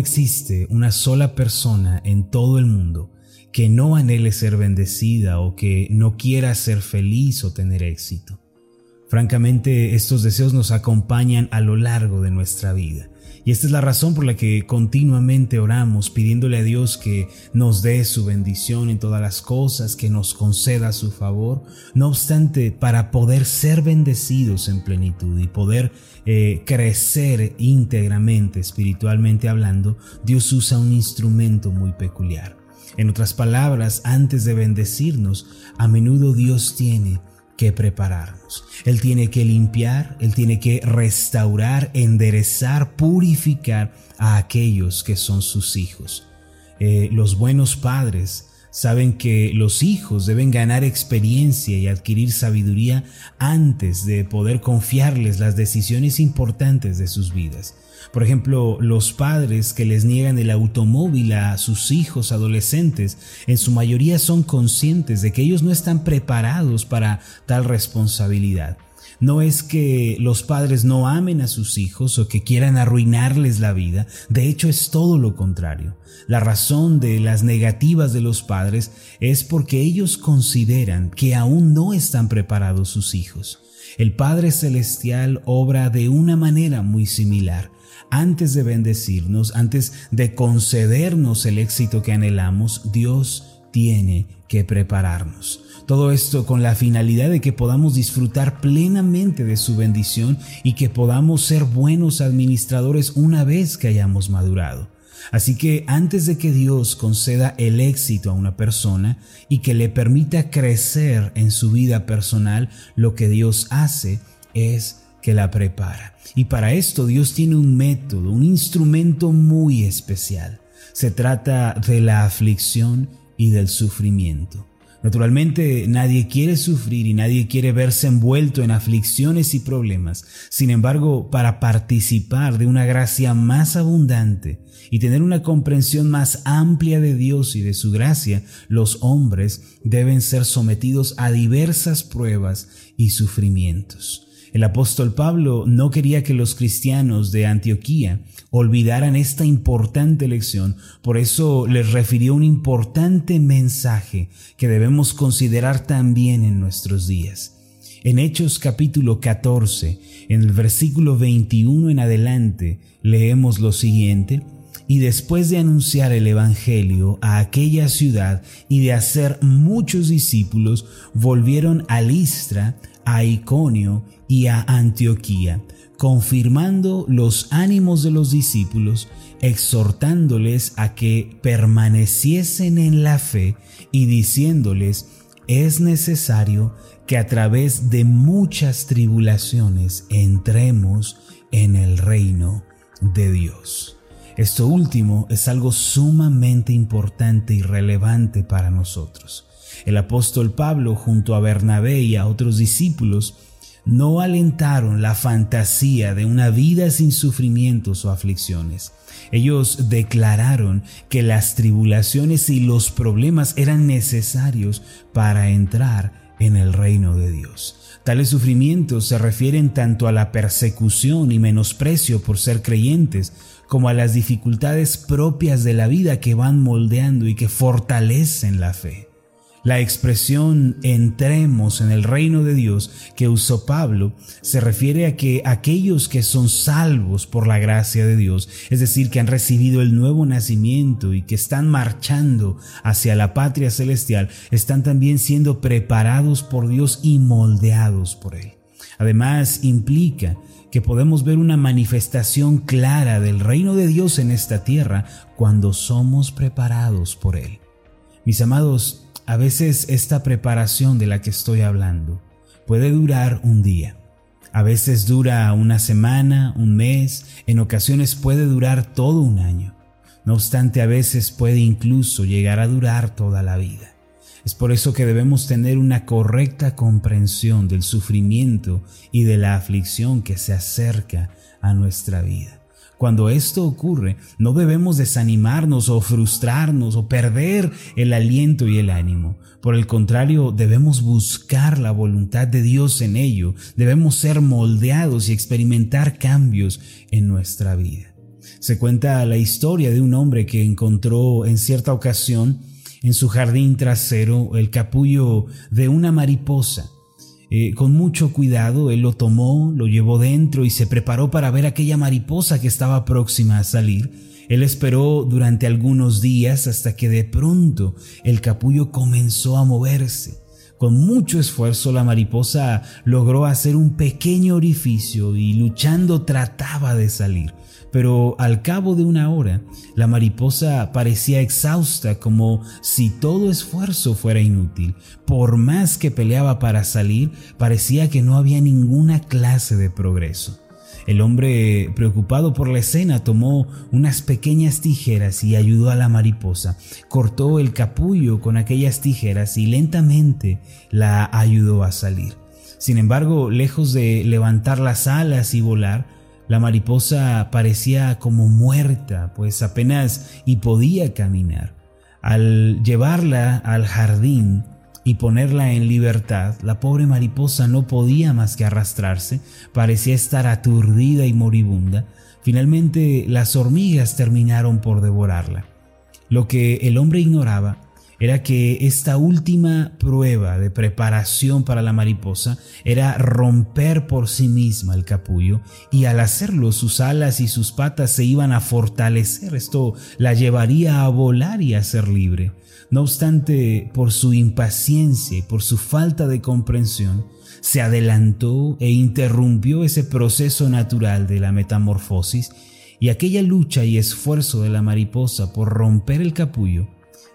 existe una sola persona en todo el mundo que no anhele ser bendecida o que no quiera ser feliz o tener éxito. Francamente, estos deseos nos acompañan a lo largo de nuestra vida. Y esta es la razón por la que continuamente oramos pidiéndole a Dios que nos dé su bendición en todas las cosas, que nos conceda su favor. No obstante, para poder ser bendecidos en plenitud y poder eh, crecer íntegramente, espiritualmente hablando, Dios usa un instrumento muy peculiar. En otras palabras, antes de bendecirnos, a menudo Dios tiene que prepararnos. Él tiene que limpiar, Él tiene que restaurar, enderezar, purificar a aquellos que son sus hijos. Eh, los buenos padres saben que los hijos deben ganar experiencia y adquirir sabiduría antes de poder confiarles las decisiones importantes de sus vidas. Por ejemplo, los padres que les niegan el automóvil a sus hijos adolescentes, en su mayoría son conscientes de que ellos no están preparados para tal responsabilidad. No es que los padres no amen a sus hijos o que quieran arruinarles la vida, de hecho es todo lo contrario. La razón de las negativas de los padres es porque ellos consideran que aún no están preparados sus hijos. El Padre Celestial obra de una manera muy similar antes de bendecirnos, antes de concedernos el éxito que anhelamos, Dios tiene que prepararnos. Todo esto con la finalidad de que podamos disfrutar plenamente de su bendición y que podamos ser buenos administradores una vez que hayamos madurado. Así que antes de que Dios conceda el éxito a una persona y que le permita crecer en su vida personal, lo que Dios hace es que la prepara. Y para esto Dios tiene un método, un instrumento muy especial. Se trata de la aflicción y del sufrimiento. Naturalmente nadie quiere sufrir y nadie quiere verse envuelto en aflicciones y problemas. Sin embargo, para participar de una gracia más abundante y tener una comprensión más amplia de Dios y de su gracia, los hombres deben ser sometidos a diversas pruebas y sufrimientos. El apóstol Pablo no quería que los cristianos de Antioquía olvidaran esta importante lección, por eso les refirió un importante mensaje que debemos considerar también en nuestros días. En Hechos capítulo 14, en el versículo 21 en adelante, leemos lo siguiente, y después de anunciar el Evangelio a aquella ciudad y de hacer muchos discípulos, volvieron a Listra, a Iconio y a Antioquía, confirmando los ánimos de los discípulos, exhortándoles a que permaneciesen en la fe y diciéndoles, es necesario que a través de muchas tribulaciones entremos en el reino de Dios. Esto último es algo sumamente importante y relevante para nosotros. El apóstol Pablo junto a Bernabé y a otros discípulos no alentaron la fantasía de una vida sin sufrimientos o aflicciones. Ellos declararon que las tribulaciones y los problemas eran necesarios para entrar en el reino de Dios. Tales sufrimientos se refieren tanto a la persecución y menosprecio por ser creyentes, como a las dificultades propias de la vida que van moldeando y que fortalecen la fe. La expresión entremos en el reino de Dios que usó Pablo se refiere a que aquellos que son salvos por la gracia de Dios, es decir, que han recibido el nuevo nacimiento y que están marchando hacia la patria celestial, están también siendo preparados por Dios y moldeados por Él. Además, implica que podemos ver una manifestación clara del reino de Dios en esta tierra cuando somos preparados por Él. Mis amados, a veces esta preparación de la que estoy hablando puede durar un día. A veces dura una semana, un mes, en ocasiones puede durar todo un año. No obstante, a veces puede incluso llegar a durar toda la vida. Es por eso que debemos tener una correcta comprensión del sufrimiento y de la aflicción que se acerca a nuestra vida. Cuando esto ocurre, no debemos desanimarnos o frustrarnos o perder el aliento y el ánimo. Por el contrario, debemos buscar la voluntad de Dios en ello. Debemos ser moldeados y experimentar cambios en nuestra vida. Se cuenta la historia de un hombre que encontró en cierta ocasión en su jardín trasero el capullo de una mariposa. Eh, con mucho cuidado él lo tomó, lo llevó dentro y se preparó para ver aquella mariposa que estaba próxima a salir. Él esperó durante algunos días hasta que de pronto el capullo comenzó a moverse. Con mucho esfuerzo la mariposa logró hacer un pequeño orificio y luchando trataba de salir. Pero al cabo de una hora, la mariposa parecía exhausta como si todo esfuerzo fuera inútil. Por más que peleaba para salir, parecía que no había ninguna clase de progreso. El hombre, preocupado por la escena, tomó unas pequeñas tijeras y ayudó a la mariposa. Cortó el capullo con aquellas tijeras y lentamente la ayudó a salir. Sin embargo, lejos de levantar las alas y volar, la mariposa parecía como muerta, pues apenas y podía caminar. Al llevarla al jardín, y ponerla en libertad, la pobre mariposa no podía más que arrastrarse, parecía estar aturdida y moribunda. Finalmente las hormigas terminaron por devorarla. Lo que el hombre ignoraba era que esta última prueba de preparación para la mariposa era romper por sí misma el capullo y al hacerlo sus alas y sus patas se iban a fortalecer. Esto la llevaría a volar y a ser libre. No obstante, por su impaciencia y por su falta de comprensión, se adelantó e interrumpió ese proceso natural de la metamorfosis y aquella lucha y esfuerzo de la mariposa por romper el capullo,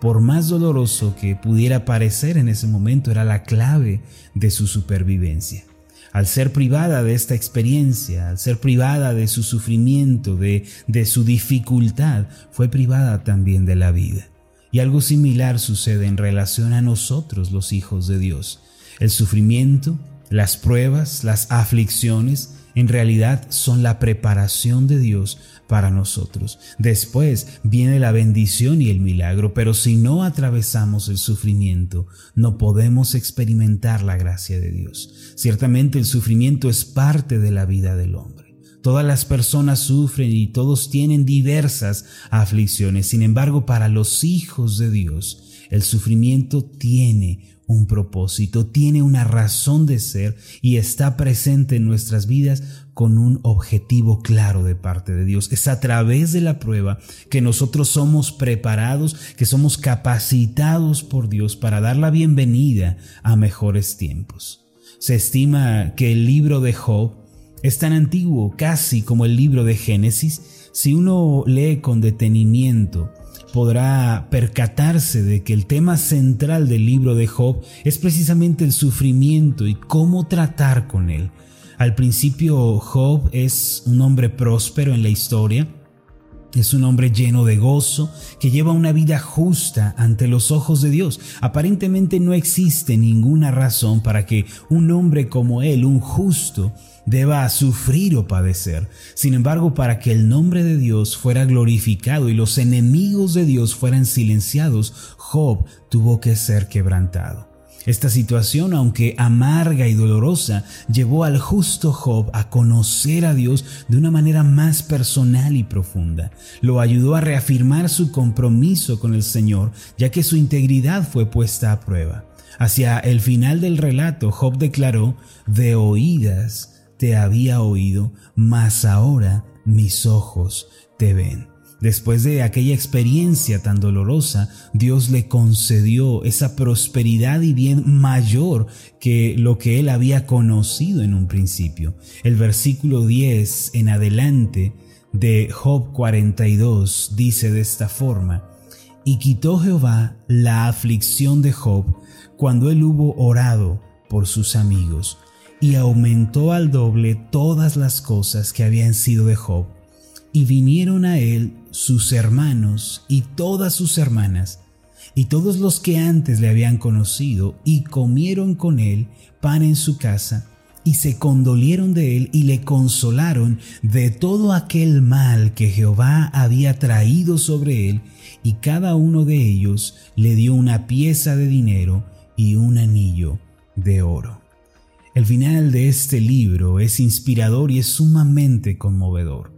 por más doloroso que pudiera parecer en ese momento, era la clave de su supervivencia. Al ser privada de esta experiencia, al ser privada de su sufrimiento, de, de su dificultad, fue privada también de la vida. Y algo similar sucede en relación a nosotros los hijos de Dios. El sufrimiento, las pruebas, las aflicciones, en realidad son la preparación de Dios para nosotros. Después viene la bendición y el milagro, pero si no atravesamos el sufrimiento, no podemos experimentar la gracia de Dios. Ciertamente el sufrimiento es parte de la vida del hombre. Todas las personas sufren y todos tienen diversas aflicciones. Sin embargo, para los hijos de Dios, el sufrimiento tiene un propósito, tiene una razón de ser y está presente en nuestras vidas con un objetivo claro de parte de Dios. Es a través de la prueba que nosotros somos preparados, que somos capacitados por Dios para dar la bienvenida a mejores tiempos. Se estima que el libro de Job es tan antiguo casi como el libro de Génesis. Si uno lee con detenimiento, podrá percatarse de que el tema central del libro de Job es precisamente el sufrimiento y cómo tratar con él. Al principio Job es un hombre próspero en la historia, es un hombre lleno de gozo, que lleva una vida justa ante los ojos de Dios. Aparentemente no existe ninguna razón para que un hombre como él, un justo, deba sufrir o padecer. Sin embargo, para que el nombre de Dios fuera glorificado y los enemigos de Dios fueran silenciados, Job tuvo que ser quebrantado. Esta situación, aunque amarga y dolorosa, llevó al justo Job a conocer a Dios de una manera más personal y profunda. Lo ayudó a reafirmar su compromiso con el Señor, ya que su integridad fue puesta a prueba. Hacia el final del relato, Job declaró, de oídas te había oído, mas ahora mis ojos te ven. Después de aquella experiencia tan dolorosa, Dios le concedió esa prosperidad y bien mayor que lo que él había conocido en un principio. El versículo 10 en adelante de Job 42 dice de esta forma, y quitó Jehová la aflicción de Job cuando él hubo orado por sus amigos y aumentó al doble todas las cosas que habían sido de Job. Y vinieron a él sus hermanos y todas sus hermanas, y todos los que antes le habían conocido, y comieron con él pan en su casa, y se condolieron de él y le consolaron de todo aquel mal que Jehová había traído sobre él, y cada uno de ellos le dio una pieza de dinero y un anillo de oro. El final de este libro es inspirador y es sumamente conmovedor.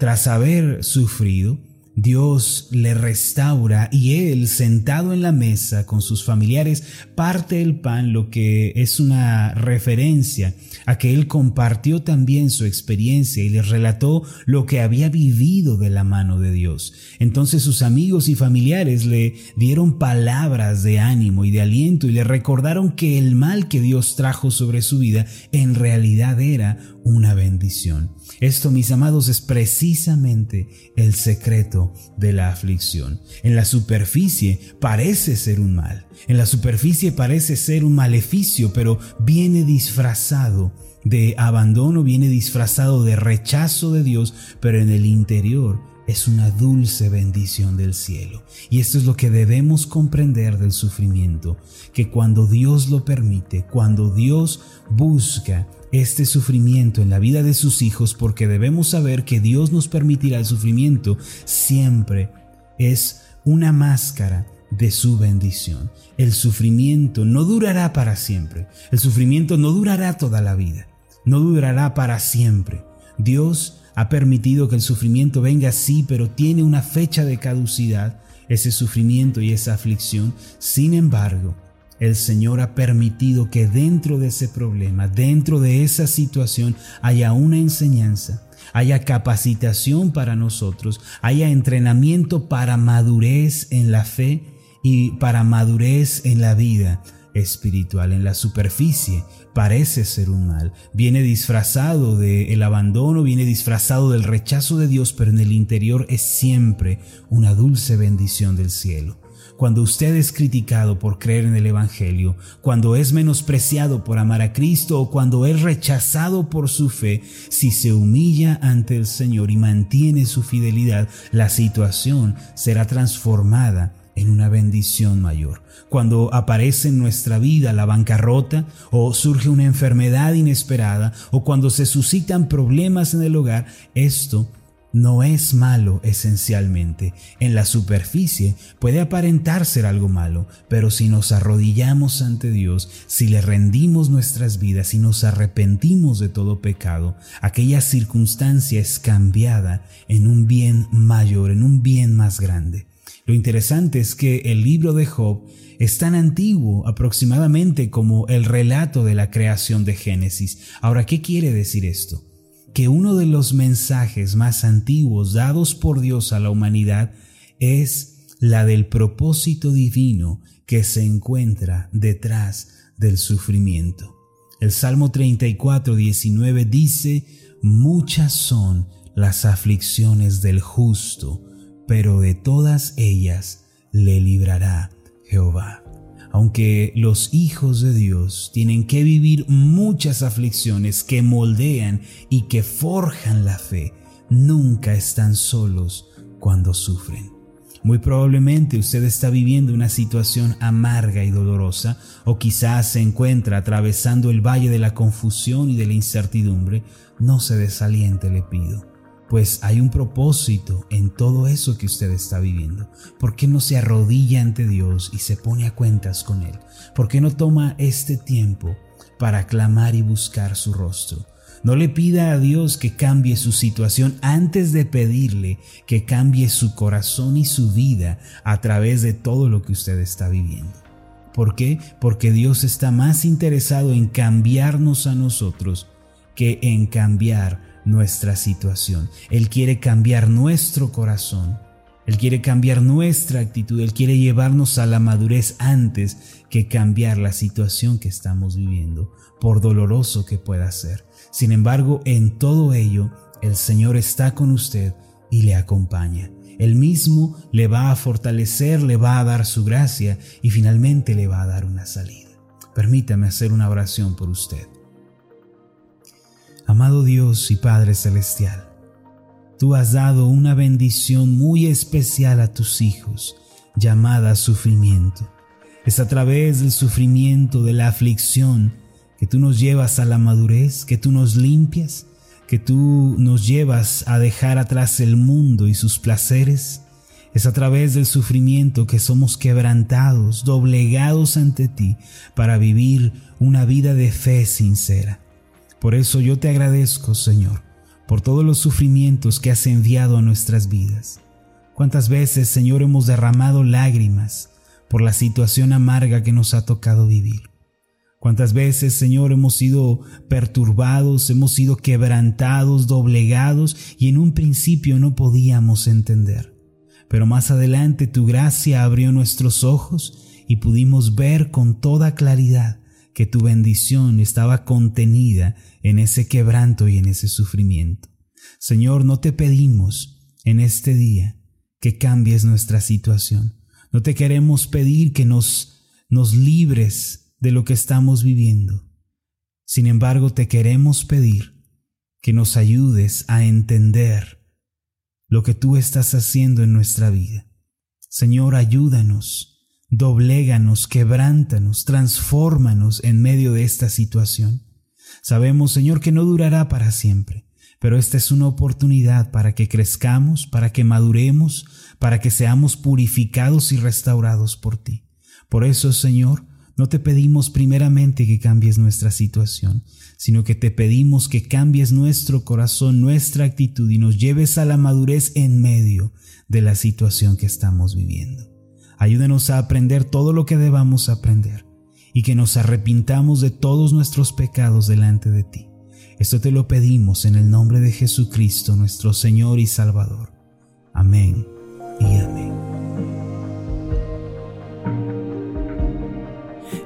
Tras haber sufrido, Dios le restaura y él, sentado en la mesa con sus familiares, parte el pan, lo que es una referencia a que él compartió también su experiencia y les relató lo que había vivido de la mano de Dios. Entonces sus amigos y familiares le dieron palabras de ánimo y de aliento y le recordaron que el mal que Dios trajo sobre su vida en realidad era una bendición. Esto, mis amados, es precisamente el secreto de la aflicción. En la superficie parece ser un mal, en la superficie parece ser un maleficio, pero viene disfrazado de abandono, viene disfrazado de rechazo de Dios, pero en el interior es una dulce bendición del cielo. Y esto es lo que debemos comprender del sufrimiento, que cuando Dios lo permite, cuando Dios busca este sufrimiento en la vida de sus hijos, porque debemos saber que Dios nos permitirá el sufrimiento, siempre es una máscara de su bendición. El sufrimiento no durará para siempre. El sufrimiento no durará toda la vida. No durará para siempre. Dios ha permitido que el sufrimiento venga sí, pero tiene una fecha de caducidad, ese sufrimiento y esa aflicción. Sin embargo, el Señor ha permitido que dentro de ese problema, dentro de esa situación, haya una enseñanza, haya capacitación para nosotros, haya entrenamiento para madurez en la fe y para madurez en la vida espiritual. En la superficie parece ser un mal, viene disfrazado del el abandono, viene disfrazado del rechazo de Dios, pero en el interior es siempre una dulce bendición del cielo. Cuando usted es criticado por creer en el Evangelio, cuando es menospreciado por amar a Cristo o cuando es rechazado por su fe, si se humilla ante el Señor y mantiene su fidelidad, la situación será transformada en una bendición mayor. Cuando aparece en nuestra vida la bancarrota o surge una enfermedad inesperada o cuando se suscitan problemas en el hogar, esto no es malo esencialmente. En la superficie puede aparentar ser algo malo, pero si nos arrodillamos ante Dios, si le rendimos nuestras vidas y nos arrepentimos de todo pecado, aquella circunstancia es cambiada en un bien mayor, en un bien más grande. Lo interesante es que el libro de Job es tan antiguo aproximadamente como el relato de la creación de Génesis. Ahora, ¿qué quiere decir esto? Que uno de los mensajes más antiguos dados por Dios a la humanidad es la del propósito divino que se encuentra detrás del sufrimiento. El Salmo 34, 19 dice, muchas son las aflicciones del justo, pero de todas ellas le librará Jehová. Aunque los hijos de Dios tienen que vivir muchas aflicciones que moldean y que forjan la fe, nunca están solos cuando sufren. Muy probablemente usted está viviendo una situación amarga y dolorosa o quizás se encuentra atravesando el valle de la confusión y de la incertidumbre. No se desaliente, le pido pues hay un propósito en todo eso que usted está viviendo. ¿Por qué no se arrodilla ante Dios y se pone a cuentas con Él? ¿Por qué no toma este tiempo para clamar y buscar su rostro? No le pida a Dios que cambie su situación antes de pedirle que cambie su corazón y su vida a través de todo lo que usted está viviendo. ¿Por qué? Porque Dios está más interesado en cambiarnos a nosotros que en cambiar nuestra situación. Él quiere cambiar nuestro corazón. Él quiere cambiar nuestra actitud. Él quiere llevarnos a la madurez antes que cambiar la situación que estamos viviendo, por doloroso que pueda ser. Sin embargo, en todo ello, el Señor está con usted y le acompaña. Él mismo le va a fortalecer, le va a dar su gracia y finalmente le va a dar una salida. Permítame hacer una oración por usted. Amado Dios y Padre Celestial, tú has dado una bendición muy especial a tus hijos, llamada sufrimiento. Es a través del sufrimiento, de la aflicción, que tú nos llevas a la madurez, que tú nos limpias, que tú nos llevas a dejar atrás el mundo y sus placeres. Es a través del sufrimiento que somos quebrantados, doblegados ante ti, para vivir una vida de fe sincera. Por eso yo te agradezco, Señor, por todos los sufrimientos que has enviado a nuestras vidas. Cuántas veces, Señor, hemos derramado lágrimas por la situación amarga que nos ha tocado vivir. Cuántas veces, Señor, hemos sido perturbados, hemos sido quebrantados, doblegados y en un principio no podíamos entender. Pero más adelante tu gracia abrió nuestros ojos y pudimos ver con toda claridad que tu bendición estaba contenida en ese quebranto y en ese sufrimiento. Señor, no te pedimos en este día que cambies nuestra situación. No te queremos pedir que nos, nos libres de lo que estamos viviendo. Sin embargo, te queremos pedir que nos ayudes a entender lo que tú estás haciendo en nuestra vida. Señor, ayúdanos, dobléganos, quebrántanos, transfórmanos en medio de esta situación. Sabemos, Señor, que no durará para siempre, pero esta es una oportunidad para que crezcamos, para que maduremos, para que seamos purificados y restaurados por ti. Por eso, Señor, no te pedimos primeramente que cambies nuestra situación, sino que te pedimos que cambies nuestro corazón, nuestra actitud y nos lleves a la madurez en medio de la situación que estamos viviendo. Ayúdanos a aprender todo lo que debamos aprender y que nos arrepintamos de todos nuestros pecados delante de ti. Esto te lo pedimos en el nombre de Jesucristo, nuestro Señor y Salvador. Amén y amén.